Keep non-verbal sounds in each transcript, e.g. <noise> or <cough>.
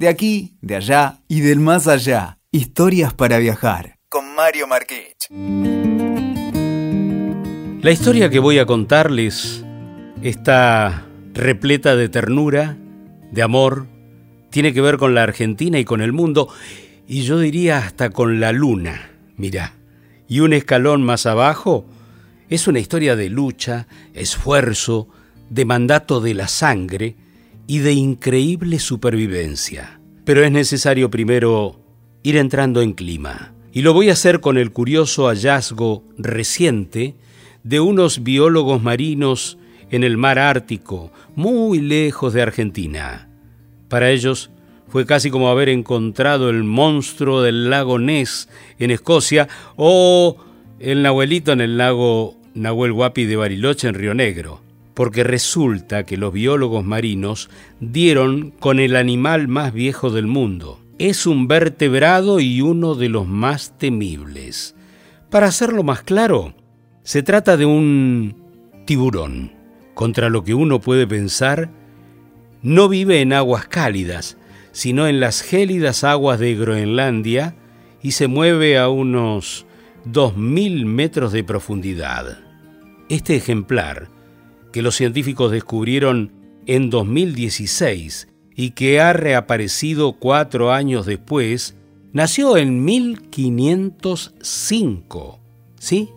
De aquí, de allá y del más allá. Historias para viajar. Con Mario Marquich. La historia que voy a contarles está repleta de ternura, de amor, tiene que ver con la Argentina y con el mundo, y yo diría hasta con la luna, mirá. Y un escalón más abajo es una historia de lucha, esfuerzo, de mandato de la sangre, y de increíble supervivencia. Pero es necesario primero ir entrando en clima. Y lo voy a hacer con el curioso hallazgo reciente de unos biólogos marinos en el mar Ártico, muy lejos de Argentina. Para ellos fue casi como haber encontrado el monstruo del lago Ness en Escocia o el Nahuelito en el lago Nahuel Huapi de Bariloche en Río Negro porque resulta que los biólogos marinos dieron con el animal más viejo del mundo. Es un vertebrado y uno de los más temibles. Para hacerlo más claro, se trata de un tiburón, contra lo que uno puede pensar, no vive en aguas cálidas, sino en las gélidas aguas de Groenlandia y se mueve a unos 2.000 metros de profundidad. Este ejemplar que los científicos descubrieron en 2016 y que ha reaparecido cuatro años después, nació en 1505. ¿Sí?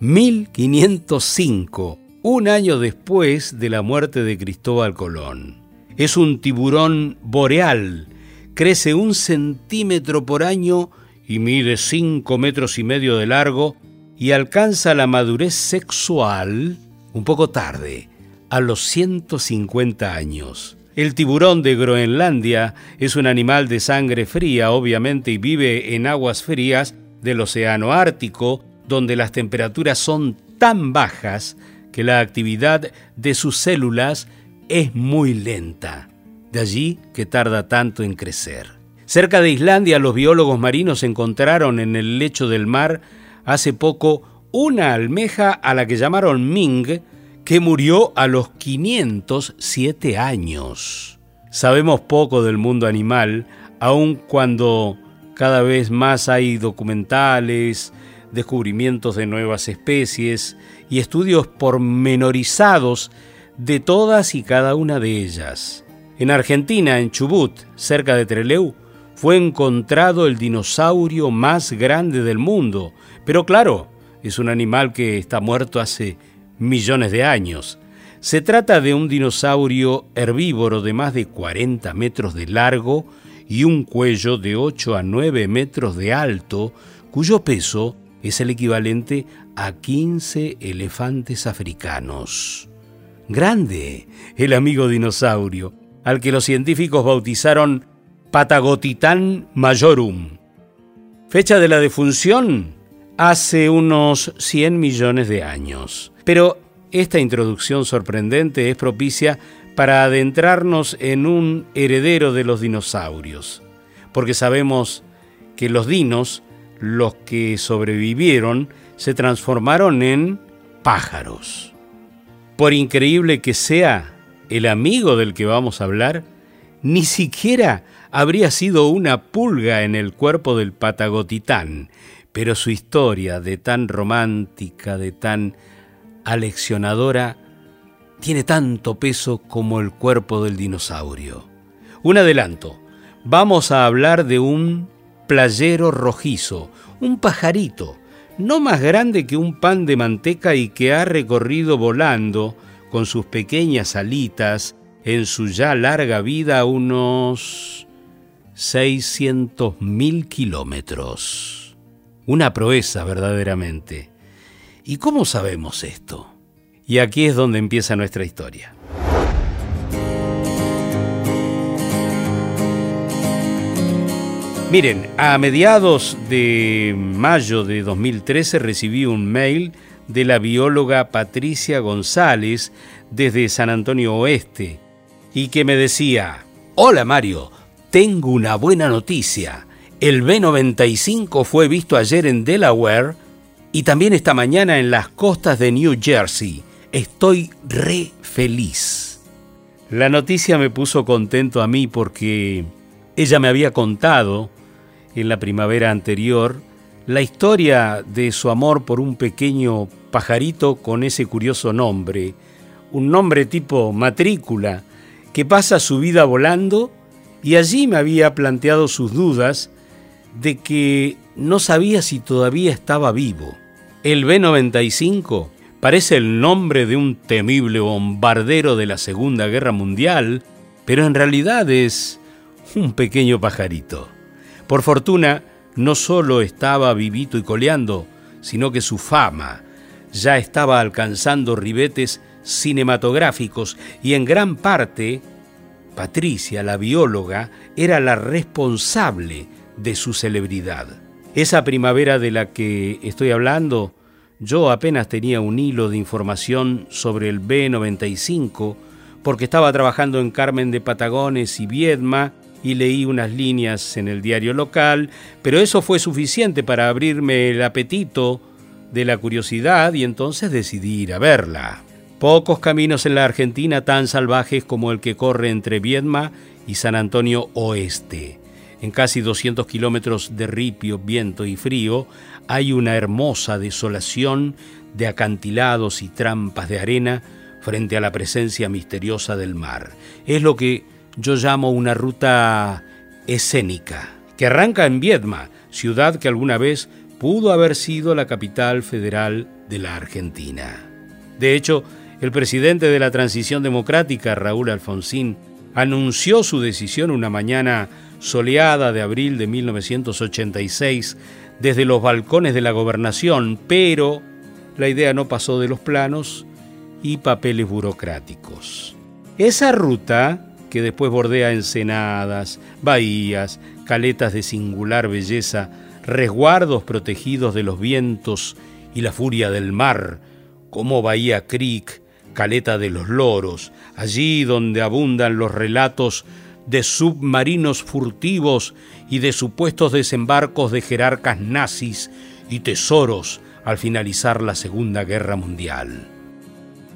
1505, un año después de la muerte de Cristóbal Colón. Es un tiburón boreal, crece un centímetro por año y mide cinco metros y medio de largo y alcanza la madurez sexual un poco tarde, a los 150 años. El tiburón de Groenlandia es un animal de sangre fría, obviamente, y vive en aguas frías del Océano Ártico, donde las temperaturas son tan bajas que la actividad de sus células es muy lenta. De allí que tarda tanto en crecer. Cerca de Islandia, los biólogos marinos encontraron en el lecho del mar hace poco una almeja a la que llamaron Ming, que murió a los 507 años. Sabemos poco del mundo animal, aun cuando cada vez más hay documentales, descubrimientos de nuevas especies y estudios pormenorizados de todas y cada una de ellas. En Argentina, en Chubut, cerca de Trelew, fue encontrado el dinosaurio más grande del mundo, pero claro, es un animal que está muerto hace millones de años. Se trata de un dinosaurio herbívoro de más de 40 metros de largo y un cuello de 8 a 9 metros de alto, cuyo peso es el equivalente a 15 elefantes africanos. Grande, el amigo dinosaurio, al que los científicos bautizaron Patagotitan majorum. Fecha de la defunción, hace unos 100 millones de años. Pero esta introducción sorprendente es propicia para adentrarnos en un heredero de los dinosaurios, porque sabemos que los dinos, los que sobrevivieron, se transformaron en pájaros. Por increíble que sea, el amigo del que vamos a hablar ni siquiera habría sido una pulga en el cuerpo del patagotitán, pero su historia de tan romántica, de tan aleccionadora, tiene tanto peso como el cuerpo del dinosaurio. Un adelanto, vamos a hablar de un playero rojizo, un pajarito, no más grande que un pan de manteca y que ha recorrido volando con sus pequeñas alitas en su ya larga vida unos 600.000 kilómetros. Una proeza verdaderamente. ¿Y cómo sabemos esto? Y aquí es donde empieza nuestra historia. Miren, a mediados de mayo de 2013 recibí un mail de la bióloga Patricia González desde San Antonio Oeste y que me decía, hola Mario, tengo una buena noticia. El B-95 fue visto ayer en Delaware y también esta mañana en las costas de New Jersey. Estoy re feliz. La noticia me puso contento a mí porque Ella me había contado en la primavera anterior la historia de su amor por un pequeño pajarito con ese curioso nombre, un nombre tipo matrícula, que pasa su vida volando y allí me había planteado sus dudas de que no sabía si todavía estaba vivo. El B-95 parece el nombre de un temible bombardero de la Segunda Guerra Mundial, pero en realidad es un pequeño pajarito. Por fortuna, no solo estaba vivito y coleando, sino que su fama ya estaba alcanzando ribetes cinematográficos y en gran parte Patricia, la bióloga, era la responsable de su celebridad. Esa primavera de la que estoy hablando, yo apenas tenía un hilo de información sobre el B95 porque estaba trabajando en Carmen de Patagones y Viedma y leí unas líneas en el diario local, pero eso fue suficiente para abrirme el apetito de la curiosidad y entonces decidí ir a verla. Pocos caminos en la Argentina tan salvajes como el que corre entre Viedma y San Antonio Oeste. En casi 200 kilómetros de ripio, viento y frío, hay una hermosa desolación de acantilados y trampas de arena frente a la presencia misteriosa del mar. Es lo que yo llamo una ruta escénica, que arranca en Viedma, ciudad que alguna vez pudo haber sido la capital federal de la Argentina. De hecho, el presidente de la transición democrática, Raúl Alfonsín, anunció su decisión una mañana soleada de abril de 1986 desde los balcones de la gobernación, pero la idea no pasó de los planos y papeles burocráticos. Esa ruta que después bordea ensenadas, bahías, caletas de singular belleza, resguardos protegidos de los vientos y la furia del mar, como Bahía Creek, Caleta de los Loros, allí donde abundan los relatos de submarinos furtivos y de supuestos desembarcos de jerarcas nazis y tesoros al finalizar la Segunda Guerra Mundial.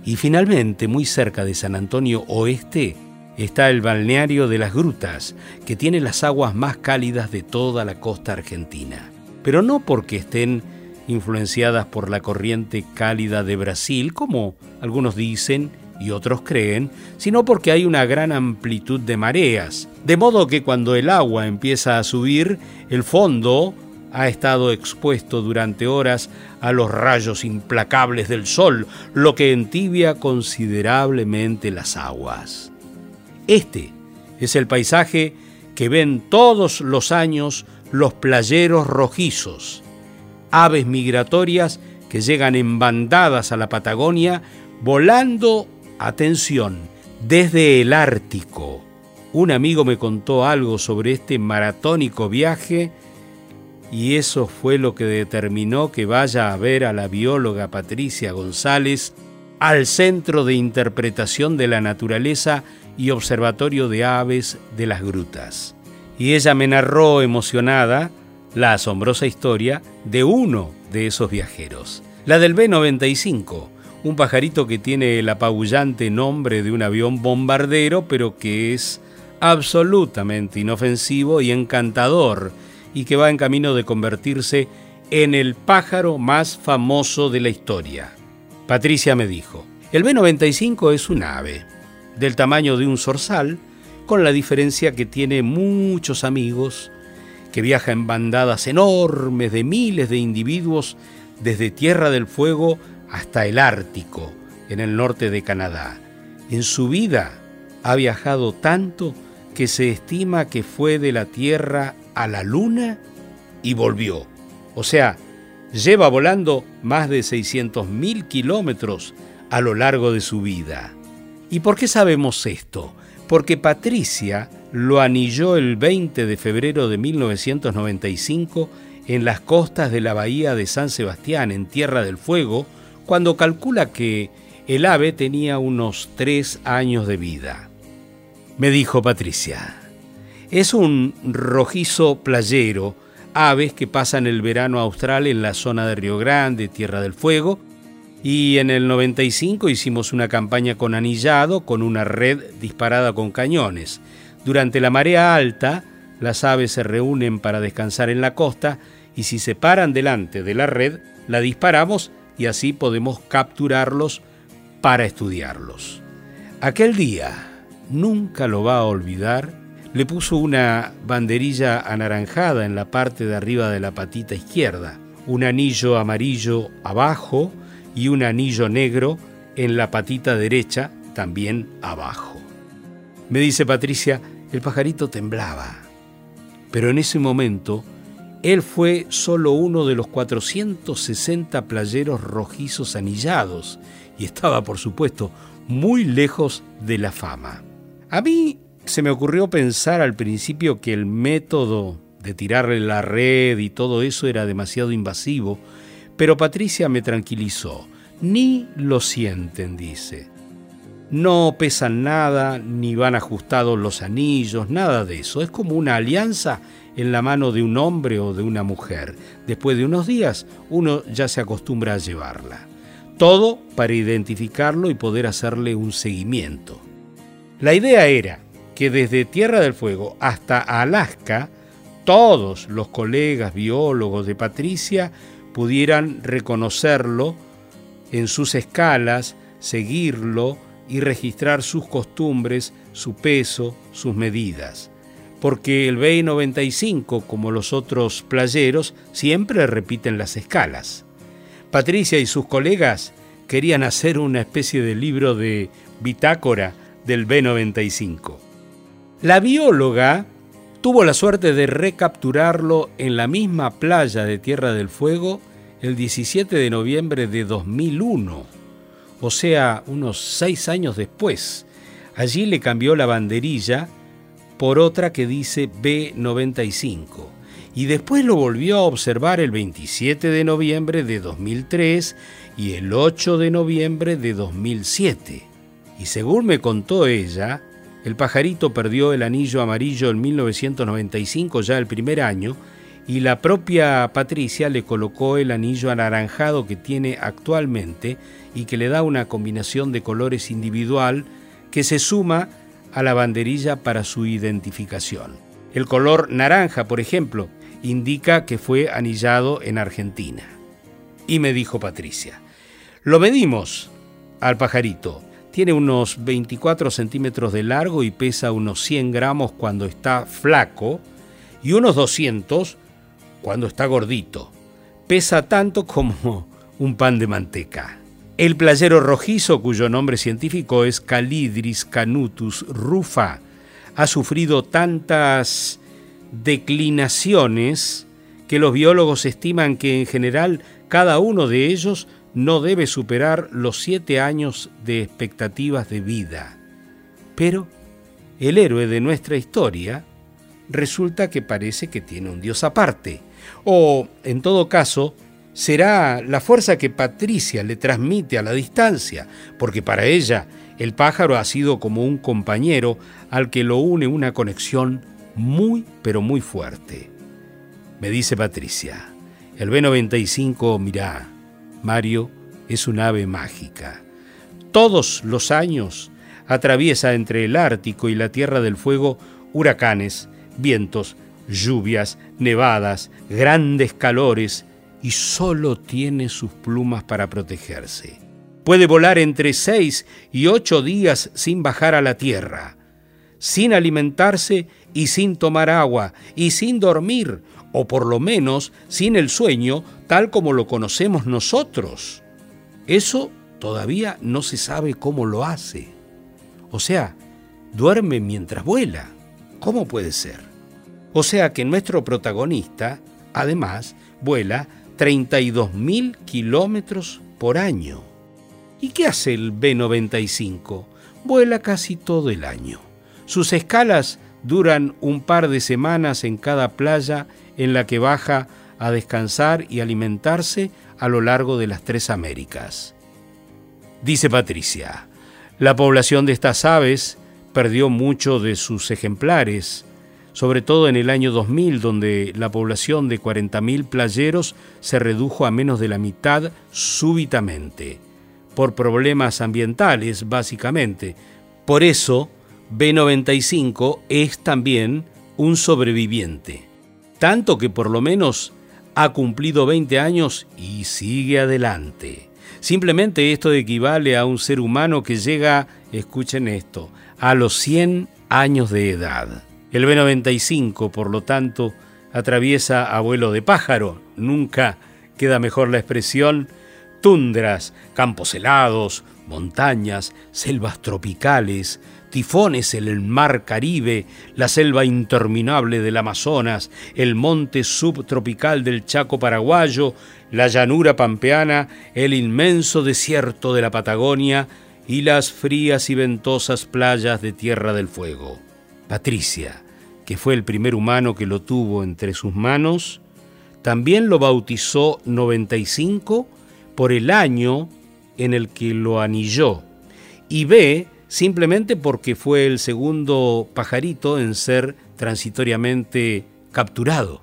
Y finalmente, muy cerca de San Antonio Oeste, está el balneario de las Grutas, que tiene las aguas más cálidas de toda la costa argentina. Pero no porque estén influenciadas por la corriente cálida de Brasil, como algunos dicen y otros creen, sino porque hay una gran amplitud de mareas, de modo que cuando el agua empieza a subir, el fondo ha estado expuesto durante horas a los rayos implacables del sol, lo que entibia considerablemente las aguas. Este es el paisaje que ven todos los años los playeros rojizos, aves migratorias que llegan en bandadas a la Patagonia volando, atención, desde el Ártico. Un amigo me contó algo sobre este maratónico viaje y eso fue lo que determinó que vaya a ver a la bióloga Patricia González al Centro de Interpretación de la Naturaleza y Observatorio de Aves de las Grutas. Y ella me narró emocionada la asombrosa historia de uno de esos viajeros, la del B-95, un pajarito que tiene el apabullante nombre de un avión bombardero, pero que es absolutamente inofensivo y encantador, y que va en camino de convertirse en el pájaro más famoso de la historia. Patricia me dijo, el B-95 es un ave, del tamaño de un zorzal, con la diferencia que tiene muchos amigos, que viaja en bandadas enormes de miles de individuos desde Tierra del Fuego hasta el Ártico, en el norte de Canadá. En su vida ha viajado tanto que se estima que fue de la Tierra a la Luna y volvió. O sea, lleva volando más de 600.000 kilómetros a lo largo de su vida. ¿Y por qué sabemos esto? Porque Patricia lo anilló el 20 de febrero de 1995 en las costas de la bahía de San Sebastián, en Tierra del Fuego, cuando calcula que el ave tenía unos tres años de vida. Me dijo Patricia, es un rojizo playero, aves que pasan el verano austral en la zona de Río Grande, Tierra del Fuego, y en el 95 hicimos una campaña con anillado con una red disparada con cañones. Durante la marea alta, las aves se reúnen para descansar en la costa y si se paran delante de la red, la disparamos y así podemos capturarlos para estudiarlos. Aquel día, nunca lo va a olvidar, le puso una banderilla anaranjada en la parte de arriba de la patita izquierda, un anillo amarillo abajo y un anillo negro en la patita derecha también abajo. Me dice Patricia, el pajarito temblaba, pero en ese momento él fue solo uno de los 460 playeros rojizos anillados y estaba, por supuesto, muy lejos de la fama. A mí se me ocurrió pensar al principio que el método de tirarle la red y todo eso era demasiado invasivo, pero Patricia me tranquilizó. Ni lo sienten, dice. No pesan nada, ni van ajustados los anillos, nada de eso. Es como una alianza en la mano de un hombre o de una mujer. Después de unos días uno ya se acostumbra a llevarla. Todo para identificarlo y poder hacerle un seguimiento. La idea era que desde Tierra del Fuego hasta Alaska, todos los colegas biólogos de Patricia pudieran reconocerlo en sus escalas, seguirlo y registrar sus costumbres, su peso, sus medidas porque el B95, como los otros playeros, siempre repiten las escalas. Patricia y sus colegas querían hacer una especie de libro de bitácora del B95. La bióloga tuvo la suerte de recapturarlo en la misma playa de Tierra del Fuego el 17 de noviembre de 2001, o sea, unos seis años después. Allí le cambió la banderilla por otra que dice B95 y después lo volvió a observar el 27 de noviembre de 2003 y el 8 de noviembre de 2007. Y según me contó ella, el pajarito perdió el anillo amarillo en 1995, ya el primer año, y la propia Patricia le colocó el anillo anaranjado que tiene actualmente y que le da una combinación de colores individual que se suma a la banderilla para su identificación. El color naranja, por ejemplo, indica que fue anillado en Argentina. Y me dijo Patricia, lo medimos al pajarito. Tiene unos 24 centímetros de largo y pesa unos 100 gramos cuando está flaco y unos 200 cuando está gordito. Pesa tanto como <laughs> un pan de manteca. El playero rojizo, cuyo nombre científico es Calidris canutus rufa, ha sufrido tantas declinaciones que los biólogos estiman que en general cada uno de ellos no debe superar los siete años de expectativas de vida. Pero el héroe de nuestra historia resulta que parece que tiene un dios aparte, o en todo caso, será la fuerza que Patricia le transmite a la distancia, porque para ella el pájaro ha sido como un compañero al que lo une una conexión muy pero muy fuerte. Me dice Patricia, el B95, mirá, Mario es un ave mágica. Todos los años atraviesa entre el Ártico y la Tierra del Fuego huracanes, vientos, lluvias, nevadas, grandes calores y solo tiene sus plumas para protegerse. Puede volar entre seis y ocho días sin bajar a la tierra, sin alimentarse y sin tomar agua y sin dormir, o por lo menos sin el sueño tal como lo conocemos nosotros. Eso todavía no se sabe cómo lo hace. O sea, duerme mientras vuela. ¿Cómo puede ser? O sea que nuestro protagonista, además, vuela 32.000 kilómetros por año. ¿Y qué hace el B-95? Vuela casi todo el año. Sus escalas duran un par de semanas en cada playa en la que baja a descansar y alimentarse a lo largo de las tres Américas. Dice Patricia, la población de estas aves perdió mucho de sus ejemplares sobre todo en el año 2000, donde la población de 40.000 playeros se redujo a menos de la mitad súbitamente, por problemas ambientales básicamente. Por eso, B95 es también un sobreviviente, tanto que por lo menos ha cumplido 20 años y sigue adelante. Simplemente esto equivale a un ser humano que llega, escuchen esto, a los 100 años de edad. El B95, por lo tanto, atraviesa a vuelo de pájaro, nunca queda mejor la expresión, tundras, campos helados, montañas, selvas tropicales, tifones en el mar Caribe, la selva interminable del Amazonas, el monte subtropical del Chaco paraguayo, la llanura pampeana, el inmenso desierto de la Patagonia y las frías y ventosas playas de Tierra del Fuego. Patricia, que fue el primer humano que lo tuvo entre sus manos, también lo bautizó 95 por el año en el que lo anilló, y B simplemente porque fue el segundo pajarito en ser transitoriamente capturado.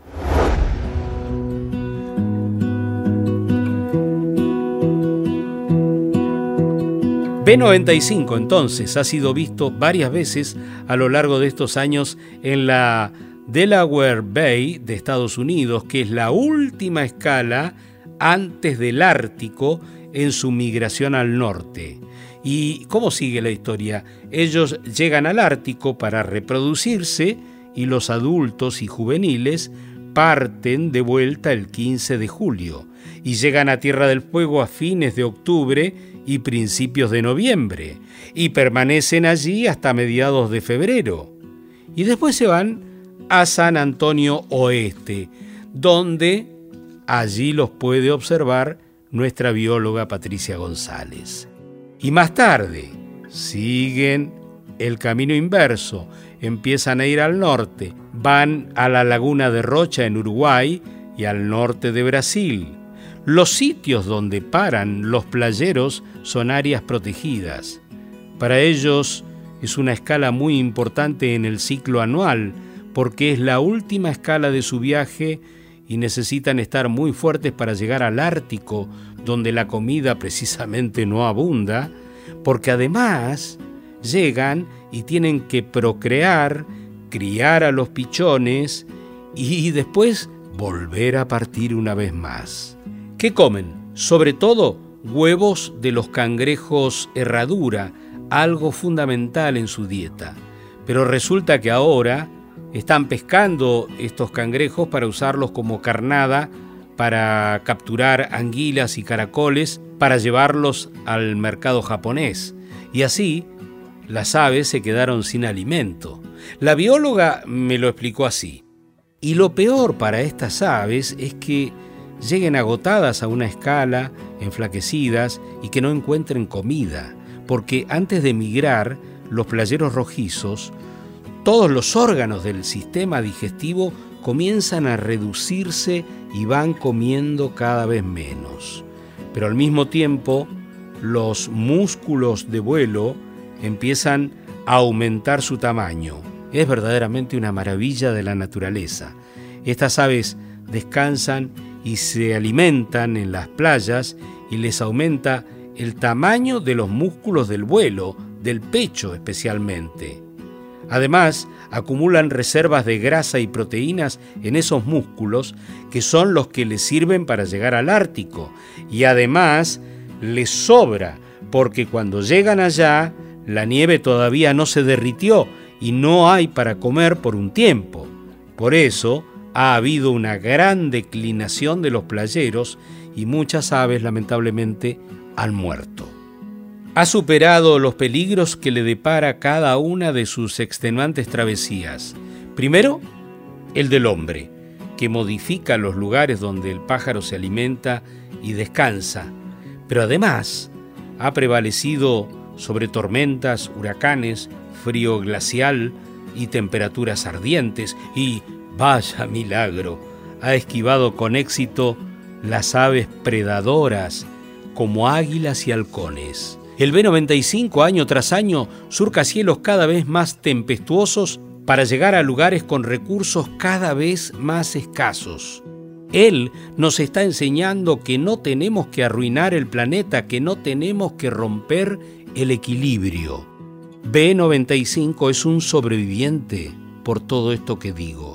B95 entonces ha sido visto varias veces a lo largo de estos años en la Delaware Bay de Estados Unidos, que es la última escala antes del Ártico en su migración al norte. ¿Y cómo sigue la historia? Ellos llegan al Ártico para reproducirse y los adultos y juveniles parten de vuelta el 15 de julio y llegan a Tierra del Fuego a fines de octubre y principios de noviembre y permanecen allí hasta mediados de febrero. Y después se van a San Antonio Oeste, donde allí los puede observar nuestra bióloga Patricia González. Y más tarde siguen el camino inverso, empiezan a ir al norte, van a la laguna de Rocha en Uruguay y al norte de Brasil. Los sitios donde paran los playeros son áreas protegidas. Para ellos es una escala muy importante en el ciclo anual porque es la última escala de su viaje y necesitan estar muy fuertes para llegar al Ártico, donde la comida precisamente no abunda, porque además llegan y tienen que procrear, criar a los pichones y después volver a partir una vez más. ¿Qué comen? Sobre todo huevos de los cangrejos herradura, algo fundamental en su dieta. Pero resulta que ahora están pescando estos cangrejos para usarlos como carnada, para capturar anguilas y caracoles, para llevarlos al mercado japonés. Y así, las aves se quedaron sin alimento. La bióloga me lo explicó así. Y lo peor para estas aves es que lleguen agotadas a una escala, enflaquecidas y que no encuentren comida, porque antes de emigrar, los playeros rojizos todos los órganos del sistema digestivo comienzan a reducirse y van comiendo cada vez menos. Pero al mismo tiempo, los músculos de vuelo empiezan a aumentar su tamaño. Es verdaderamente una maravilla de la naturaleza. Estas aves descansan y se alimentan en las playas y les aumenta el tamaño de los músculos del vuelo, del pecho especialmente. Además, acumulan reservas de grasa y proteínas en esos músculos que son los que les sirven para llegar al Ártico. Y además, les sobra, porque cuando llegan allá, la nieve todavía no se derritió y no hay para comer por un tiempo. Por eso, ha habido una gran declinación de los playeros y muchas aves lamentablemente han muerto ha superado los peligros que le depara cada una de sus extenuantes travesías. Primero, el del hombre, que modifica los lugares donde el pájaro se alimenta y descansa, pero además ha prevalecido sobre tormentas, huracanes, frío glacial y temperaturas ardientes, y, vaya milagro, ha esquivado con éxito las aves predadoras como águilas y halcones. El B-95 año tras año surca cielos cada vez más tempestuosos para llegar a lugares con recursos cada vez más escasos. Él nos está enseñando que no tenemos que arruinar el planeta, que no tenemos que romper el equilibrio. B-95 es un sobreviviente por todo esto que digo.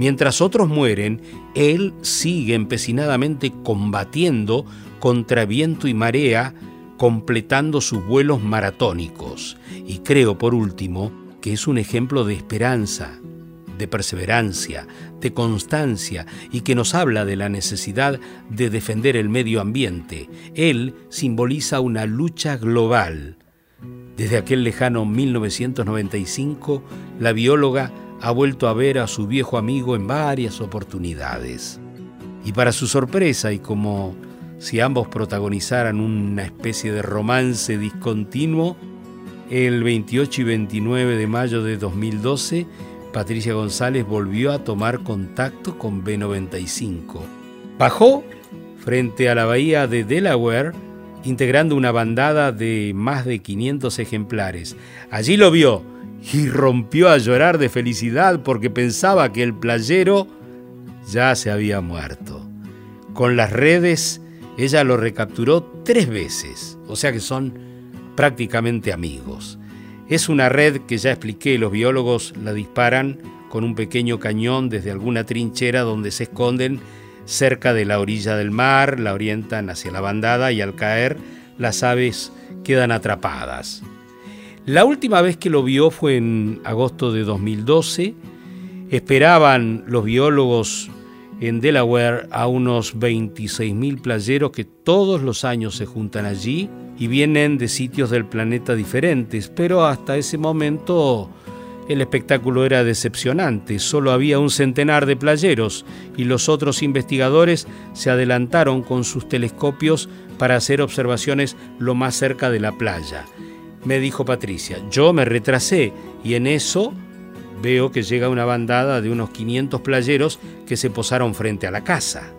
Mientras otros mueren, él sigue empecinadamente combatiendo contra viento y marea, completando sus vuelos maratónicos. Y creo, por último, que es un ejemplo de esperanza, de perseverancia, de constancia y que nos habla de la necesidad de defender el medio ambiente. Él simboliza una lucha global. Desde aquel lejano 1995, la bióloga ha vuelto a ver a su viejo amigo en varias oportunidades. Y para su sorpresa, y como si ambos protagonizaran una especie de romance discontinuo, el 28 y 29 de mayo de 2012, Patricia González volvió a tomar contacto con B95. Bajó frente a la bahía de Delaware, integrando una bandada de más de 500 ejemplares. Allí lo vio y rompió a llorar de felicidad porque pensaba que el playero ya se había muerto. Con las redes, ella lo recapturó tres veces, o sea que son prácticamente amigos. Es una red que ya expliqué, los biólogos la disparan con un pequeño cañón desde alguna trinchera donde se esconden cerca de la orilla del mar, la orientan hacia la bandada y al caer las aves quedan atrapadas. La última vez que lo vio fue en agosto de 2012. Esperaban los biólogos en Delaware a unos 26.000 playeros que todos los años se juntan allí y vienen de sitios del planeta diferentes, pero hasta ese momento el espectáculo era decepcionante, solo había un centenar de playeros y los otros investigadores se adelantaron con sus telescopios para hacer observaciones lo más cerca de la playa. Me dijo Patricia, yo me retrasé y en eso veo que llega una bandada de unos 500 playeros que se posaron frente a la casa.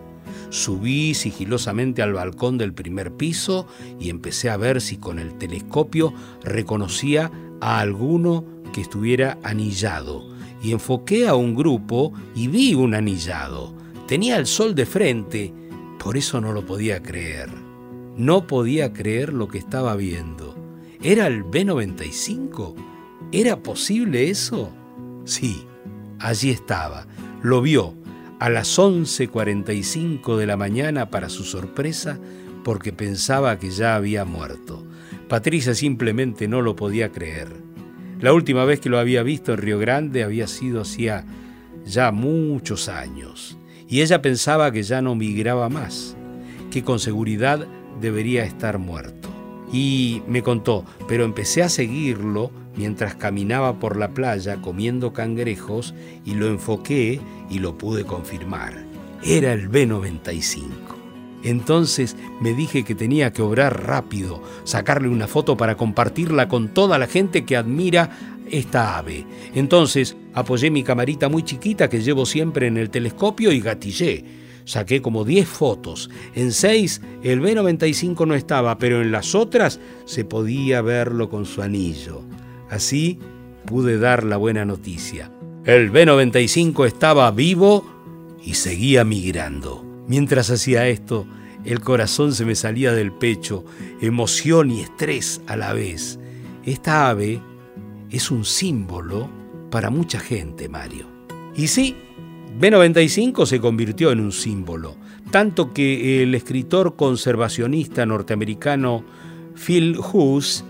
Subí sigilosamente al balcón del primer piso y empecé a ver si con el telescopio reconocía a alguno que estuviera anillado. Y enfoqué a un grupo y vi un anillado. Tenía el sol de frente, por eso no lo podía creer. No podía creer lo que estaba viendo. ¿Era el B-95? ¿Era posible eso? Sí, allí estaba. Lo vio a las 11.45 de la mañana para su sorpresa porque pensaba que ya había muerto. Patricia simplemente no lo podía creer. La última vez que lo había visto en Río Grande había sido hacía ya muchos años y ella pensaba que ya no migraba más, que con seguridad debería estar muerto. Y me contó, pero empecé a seguirlo mientras caminaba por la playa comiendo cangrejos y lo enfoqué y lo pude confirmar. Era el B95. Entonces me dije que tenía que obrar rápido, sacarle una foto para compartirla con toda la gente que admira esta ave. Entonces apoyé mi camarita muy chiquita que llevo siempre en el telescopio y gatillé. Saqué como 10 fotos. En 6 el B95 no estaba, pero en las otras se podía verlo con su anillo. Así pude dar la buena noticia. El B-95 estaba vivo y seguía migrando. Mientras hacía esto, el corazón se me salía del pecho, emoción y estrés a la vez. Esta ave es un símbolo para mucha gente, Mario. Y sí, B-95 se convirtió en un símbolo, tanto que el escritor conservacionista norteamericano Phil Hughes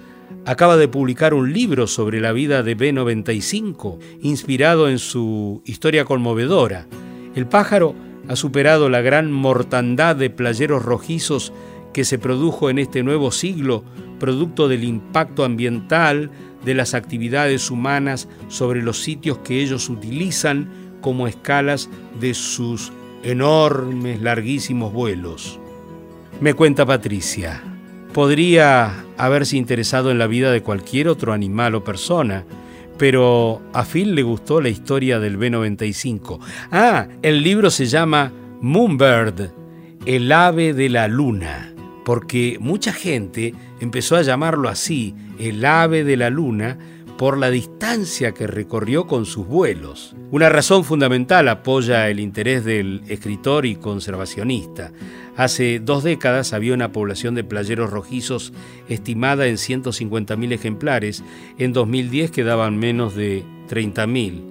acaba de publicar un libro sobre la vida de B95, inspirado en su historia conmovedora. El pájaro ha superado la gran mortandad de playeros rojizos que se produjo en este nuevo siglo, producto del impacto ambiental, de las actividades humanas sobre los sitios que ellos utilizan como escalas de sus enormes, larguísimos vuelos. Me cuenta Patricia. Podría haberse interesado en la vida de cualquier otro animal o persona, pero a Phil le gustó la historia del B-95. Ah, el libro se llama Moonbird, el ave de la luna, porque mucha gente empezó a llamarlo así, el ave de la luna, por la distancia que recorrió con sus vuelos. Una razón fundamental apoya el interés del escritor y conservacionista. Hace dos décadas había una población de playeros rojizos estimada en 150.000 ejemplares, en 2010 quedaban menos de 30.000.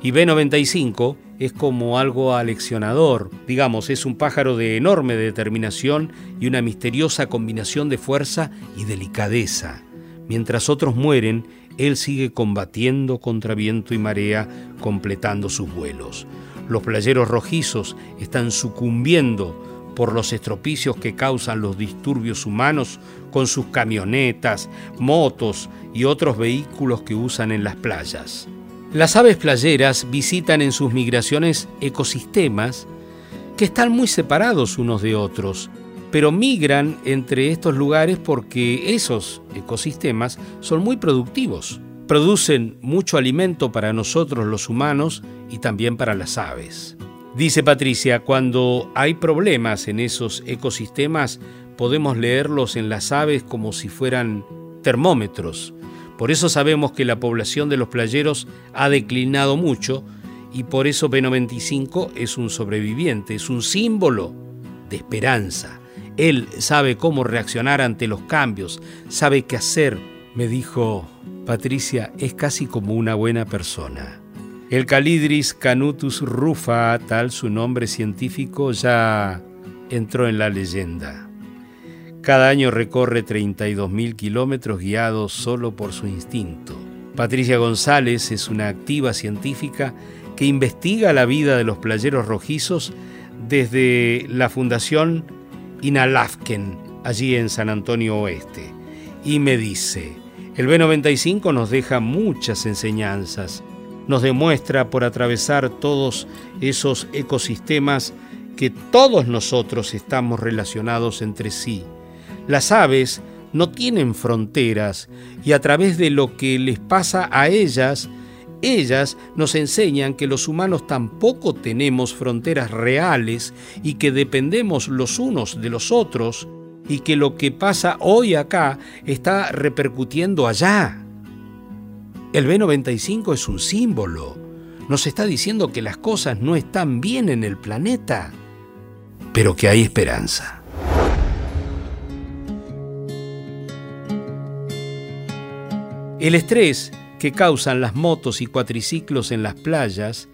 Y B95 es como algo aleccionador, digamos, es un pájaro de enorme determinación y una misteriosa combinación de fuerza y delicadeza. Mientras otros mueren, él sigue combatiendo contra viento y marea, completando sus vuelos. Los playeros rojizos están sucumbiendo por los estropicios que causan los disturbios humanos con sus camionetas, motos y otros vehículos que usan en las playas. Las aves playeras visitan en sus migraciones ecosistemas que están muy separados unos de otros, pero migran entre estos lugares porque esos ecosistemas son muy productivos. Producen mucho alimento para nosotros los humanos y también para las aves. Dice Patricia, cuando hay problemas en esos ecosistemas, podemos leerlos en las aves como si fueran termómetros. Por eso sabemos que la población de los playeros ha declinado mucho y por eso B95 es un sobreviviente, es un símbolo de esperanza. Él sabe cómo reaccionar ante los cambios, sabe qué hacer. Me dijo, Patricia, es casi como una buena persona. El Calidris canutus rufa, tal su nombre científico, ya entró en la leyenda. Cada año recorre 32.000 kilómetros guiados solo por su instinto. Patricia González es una activa científica que investiga la vida de los playeros rojizos desde la Fundación Inalafken, allí en San Antonio Oeste. Y me dice, el B95 nos deja muchas enseñanzas nos demuestra por atravesar todos esos ecosistemas que todos nosotros estamos relacionados entre sí. Las aves no tienen fronteras y a través de lo que les pasa a ellas, ellas nos enseñan que los humanos tampoco tenemos fronteras reales y que dependemos los unos de los otros y que lo que pasa hoy acá está repercutiendo allá. El B95 es un símbolo. Nos está diciendo que las cosas no están bien en el planeta, pero que hay esperanza. El estrés que causan las motos y cuatriciclos en las playas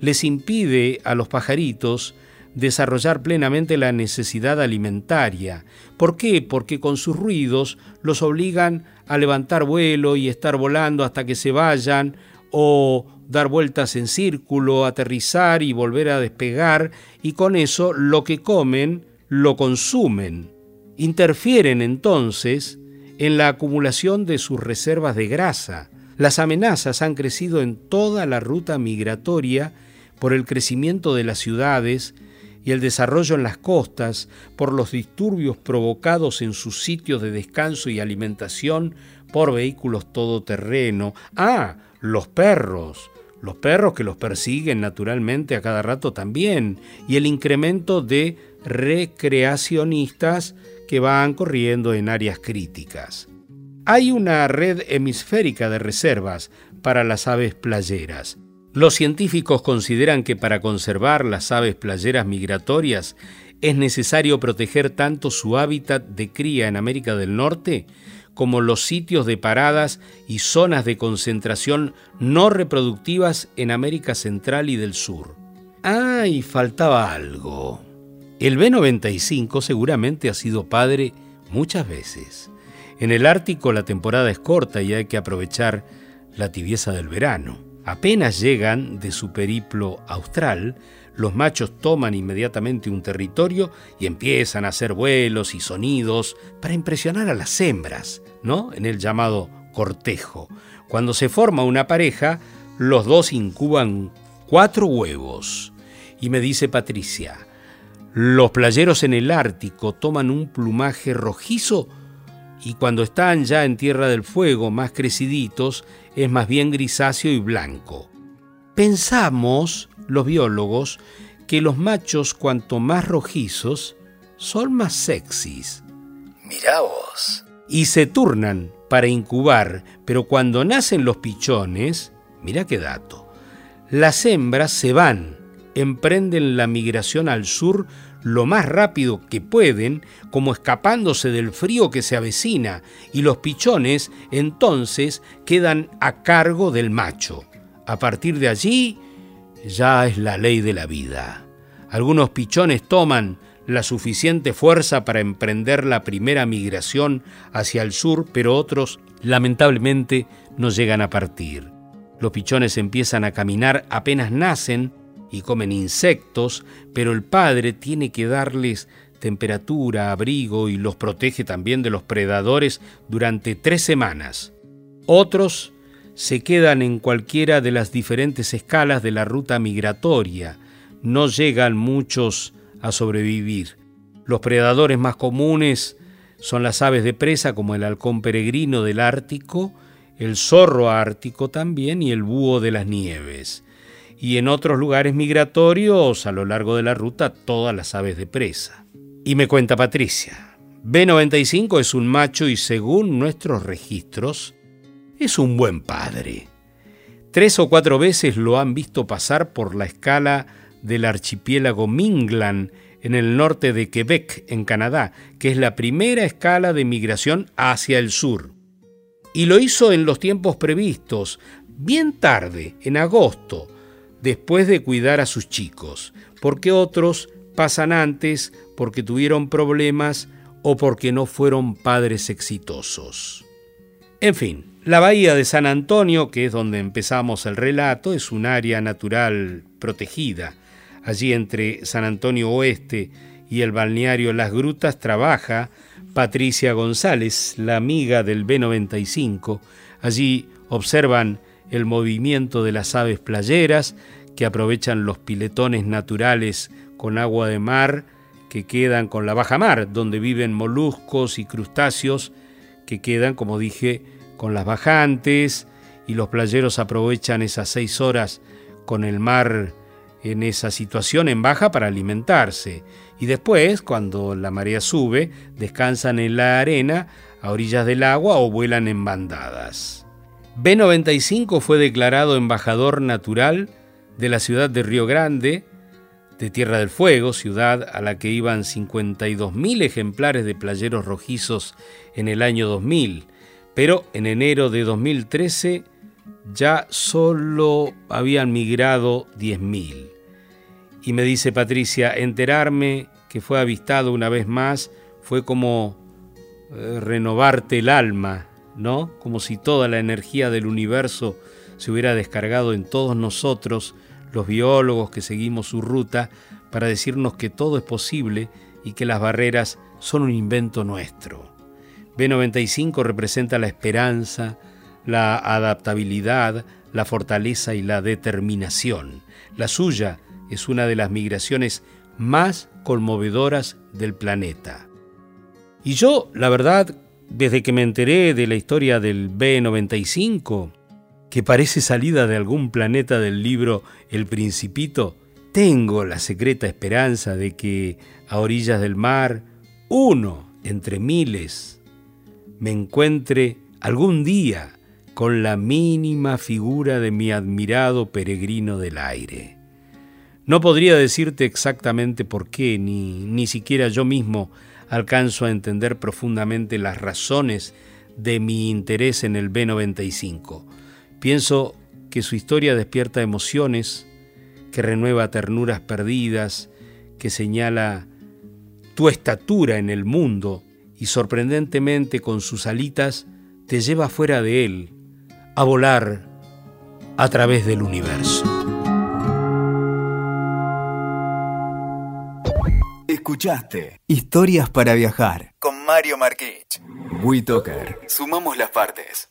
les impide a los pajaritos desarrollar plenamente la necesidad alimentaria. ¿Por qué? Porque con sus ruidos los obligan a levantar vuelo y estar volando hasta que se vayan o dar vueltas en círculo, aterrizar y volver a despegar y con eso lo que comen lo consumen. Interfieren entonces en la acumulación de sus reservas de grasa. Las amenazas han crecido en toda la ruta migratoria por el crecimiento de las ciudades, y el desarrollo en las costas por los disturbios provocados en sus sitios de descanso y alimentación por vehículos todoterreno. Ah, los perros. Los perros que los persiguen naturalmente a cada rato también. Y el incremento de recreacionistas que van corriendo en áreas críticas. Hay una red hemisférica de reservas para las aves playeras. Los científicos consideran que para conservar las aves playeras migratorias es necesario proteger tanto su hábitat de cría en América del Norte como los sitios de paradas y zonas de concentración no reproductivas en América Central y del Sur. Ah, y faltaba algo. El B-95 seguramente ha sido padre muchas veces. En el Ártico la temporada es corta y hay que aprovechar la tibieza del verano. Apenas llegan de su periplo austral, los machos toman inmediatamente un territorio y empiezan a hacer vuelos y sonidos para impresionar a las hembras, ¿no? En el llamado cortejo. Cuando se forma una pareja, los dos incuban cuatro huevos. Y me dice Patricia, los playeros en el Ártico toman un plumaje rojizo y cuando están ya en Tierra del Fuego más creciditos, es más bien grisáceo y blanco. Pensamos, los biólogos, que los machos cuanto más rojizos son más sexys. Mirá vos. Y se turnan para incubar, pero cuando nacen los pichones, mira qué dato, las hembras se van, emprenden la migración al sur lo más rápido que pueden, como escapándose del frío que se avecina, y los pichones entonces quedan a cargo del macho. A partir de allí, ya es la ley de la vida. Algunos pichones toman la suficiente fuerza para emprender la primera migración hacia el sur, pero otros lamentablemente no llegan a partir. Los pichones empiezan a caminar apenas nacen y comen insectos, pero el padre tiene que darles temperatura, abrigo y los protege también de los predadores durante tres semanas. Otros se quedan en cualquiera de las diferentes escalas de la ruta migratoria. No llegan muchos a sobrevivir. Los predadores más comunes son las aves de presa como el halcón peregrino del Ártico, el zorro ártico también y el búho de las nieves. Y en otros lugares migratorios a lo largo de la ruta todas las aves de presa. Y me cuenta Patricia, B95 es un macho y según nuestros registros es un buen padre. Tres o cuatro veces lo han visto pasar por la escala del archipiélago Minglan en el norte de Quebec, en Canadá, que es la primera escala de migración hacia el sur. Y lo hizo en los tiempos previstos, bien tarde, en agosto, después de cuidar a sus chicos, porque otros pasan antes porque tuvieron problemas o porque no fueron padres exitosos. En fin, la bahía de San Antonio, que es donde empezamos el relato, es un área natural protegida. Allí entre San Antonio Oeste y el balneario Las Grutas trabaja Patricia González, la amiga del B95. Allí observan el movimiento de las aves playeras que aprovechan los piletones naturales con agua de mar que quedan con la baja mar, donde viven moluscos y crustáceos que quedan, como dije, con las bajantes y los playeros aprovechan esas seis horas con el mar en esa situación en baja para alimentarse y después, cuando la marea sube, descansan en la arena a orillas del agua o vuelan en bandadas. B95 fue declarado embajador natural de la ciudad de Río Grande, de Tierra del Fuego, ciudad a la que iban 52.000 ejemplares de playeros rojizos en el año 2000, pero en enero de 2013 ya solo habían migrado 10.000. Y me dice Patricia, enterarme que fue avistado una vez más fue como eh, renovarte el alma, ¿no? Como si toda la energía del universo se hubiera descargado en todos nosotros, los biólogos que seguimos su ruta, para decirnos que todo es posible y que las barreras son un invento nuestro. B95 representa la esperanza, la adaptabilidad, la fortaleza y la determinación. La suya es una de las migraciones más conmovedoras del planeta. Y yo, la verdad, desde que me enteré de la historia del B95, que parece salida de algún planeta del libro El Principito, tengo la secreta esperanza de que a orillas del mar, uno entre miles, me encuentre algún día con la mínima figura de mi admirado peregrino del aire. No podría decirte exactamente por qué, ni, ni siquiera yo mismo alcanzo a entender profundamente las razones de mi interés en el B95. Pienso que su historia despierta emociones, que renueva ternuras perdidas, que señala tu estatura en el mundo y sorprendentemente con sus alitas te lleva fuera de él, a volar a través del universo. Escuchaste Historias para Viajar con Mario Marquich. WeToker. Sumamos las partes.